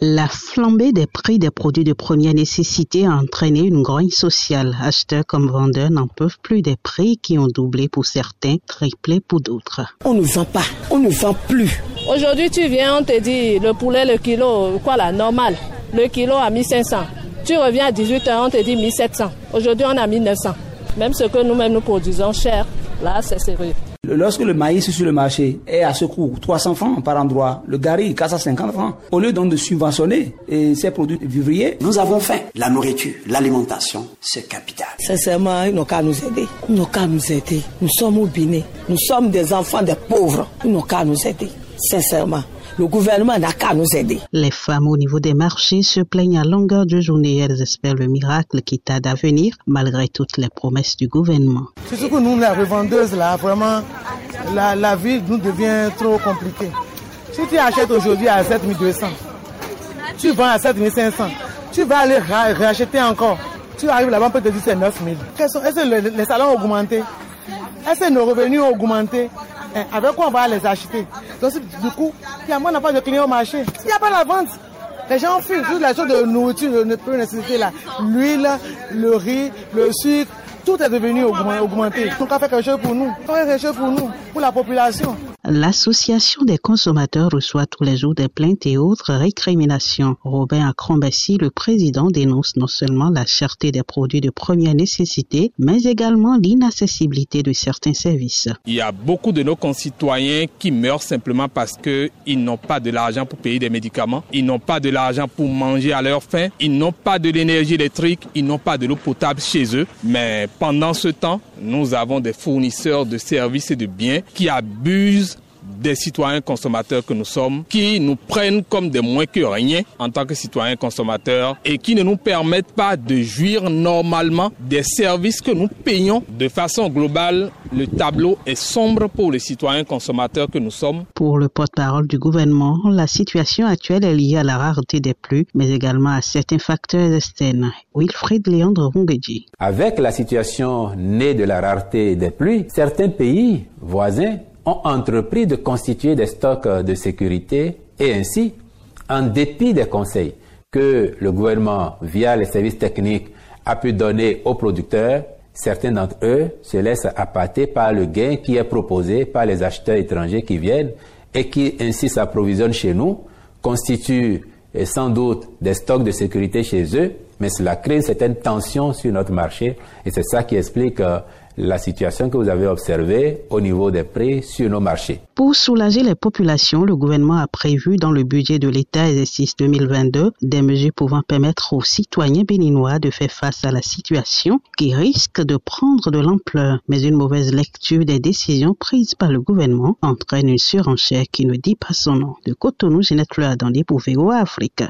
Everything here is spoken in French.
La flambée des prix des produits de première nécessité a entraîné une grogne sociale. Acheteurs comme vendeurs n'en peuvent plus des prix qui ont doublé pour certains, triplé pour d'autres. On ne vend pas, on ne vend plus. Aujourd'hui, tu viens, on te dit le poulet, le kilo, quoi là, normal, le kilo à 1500. Tu reviens à 18h, on te dit 1700. Aujourd'hui, on a 1900. Même ce que nous-mêmes nous produisons cher, là, c'est sérieux. Lorsque le maïs sur le marché est à ce coût, 300 francs par endroit, le gari 450 francs, au lieu donc de subventionner ces produits vivriers, nous avons faim. La nourriture, l'alimentation, c'est capital. Sincèrement, ils n'ont qu'à nous aider. Ils n'ont qu'à nous aider. Nous sommes au Bénin. Nous sommes des enfants des pauvres. Ils n'ont qu'à nous aider. Sincèrement. Le gouvernement n'a qu'à nous aider. Les femmes au niveau des marchés se plaignent à longueur de journée. Elles espèrent le miracle qui tarde à venir malgré toutes les promesses du gouvernement. C'est ce que nous, les revendeuses, là, vraiment, la, la vie nous devient trop compliquée. Si tu achètes aujourd'hui à 7200, tu vends à 7500, tu vas aller racheter encore. Tu arrives là-bas, on peut te dire c'est 9000. Est-ce que les salaires ont augmenté? Est-ce que nos revenus ont augmenté? Eh, avec quoi on va les acheter? Donc, du coup, il n'a pas de clients au marché. Il n'y a pas la vente. Les gens fuient toutes les choses de nourriture de première nécessité là. L'huile, le riz, le sucre, tout est devenu augmenté. Donc, on fait quelque chose pour nous. On fait quelque chose pour nous, pour la population. L'Association des consommateurs reçoit tous les jours des plaintes et autres récriminations. Robin Acrombassi, le président, dénonce non seulement la cherté des produits de première nécessité, mais également l'inaccessibilité de certains services. Il y a beaucoup de nos concitoyens qui meurent simplement parce qu'ils n'ont pas de l'argent pour payer des médicaments, ils n'ont pas de l'argent pour manger à leur faim, ils n'ont pas de l'énergie électrique, ils n'ont pas de l'eau potable chez eux. Mais pendant ce temps, nous avons des fournisseurs de services et de biens qui abusent des citoyens consommateurs que nous sommes, qui nous prennent comme des moins que rien en tant que citoyens consommateurs et qui ne nous permettent pas de jouir normalement des services que nous payons de façon globale. Le tableau est sombre pour les citoyens consommateurs que nous sommes. Pour le porte-parole du gouvernement, la situation actuelle est liée à la rareté des pluies, mais également à certains facteurs externes. Wilfried Léandre Rungeji. Avec la situation née de la rareté des pluies, certains pays voisins ont entrepris de constituer des stocks de sécurité et ainsi, en dépit des conseils que le gouvernement, via les services techniques, a pu donner aux producteurs, certains d'entre eux se laissent appâter par le gain qui est proposé par les acheteurs étrangers qui viennent et qui ainsi s'approvisionnent chez nous, constituent sans doute des stocks de sécurité chez eux, mais cela crée une certaine tension sur notre marché et c'est ça qui explique euh, la situation que vous avez observée au niveau des prix sur nos marchés. Pour soulager les populations, le gouvernement a prévu dans le budget de l'État exercice 2022 des mesures pouvant permettre aux citoyens béninois de faire face à la situation qui risque de prendre de l'ampleur. Mais une mauvaise lecture des décisions prises par le gouvernement entraîne une surenchère qui ne dit pas son nom. De Cotonou, Jeanette Fleur dans les Afrique.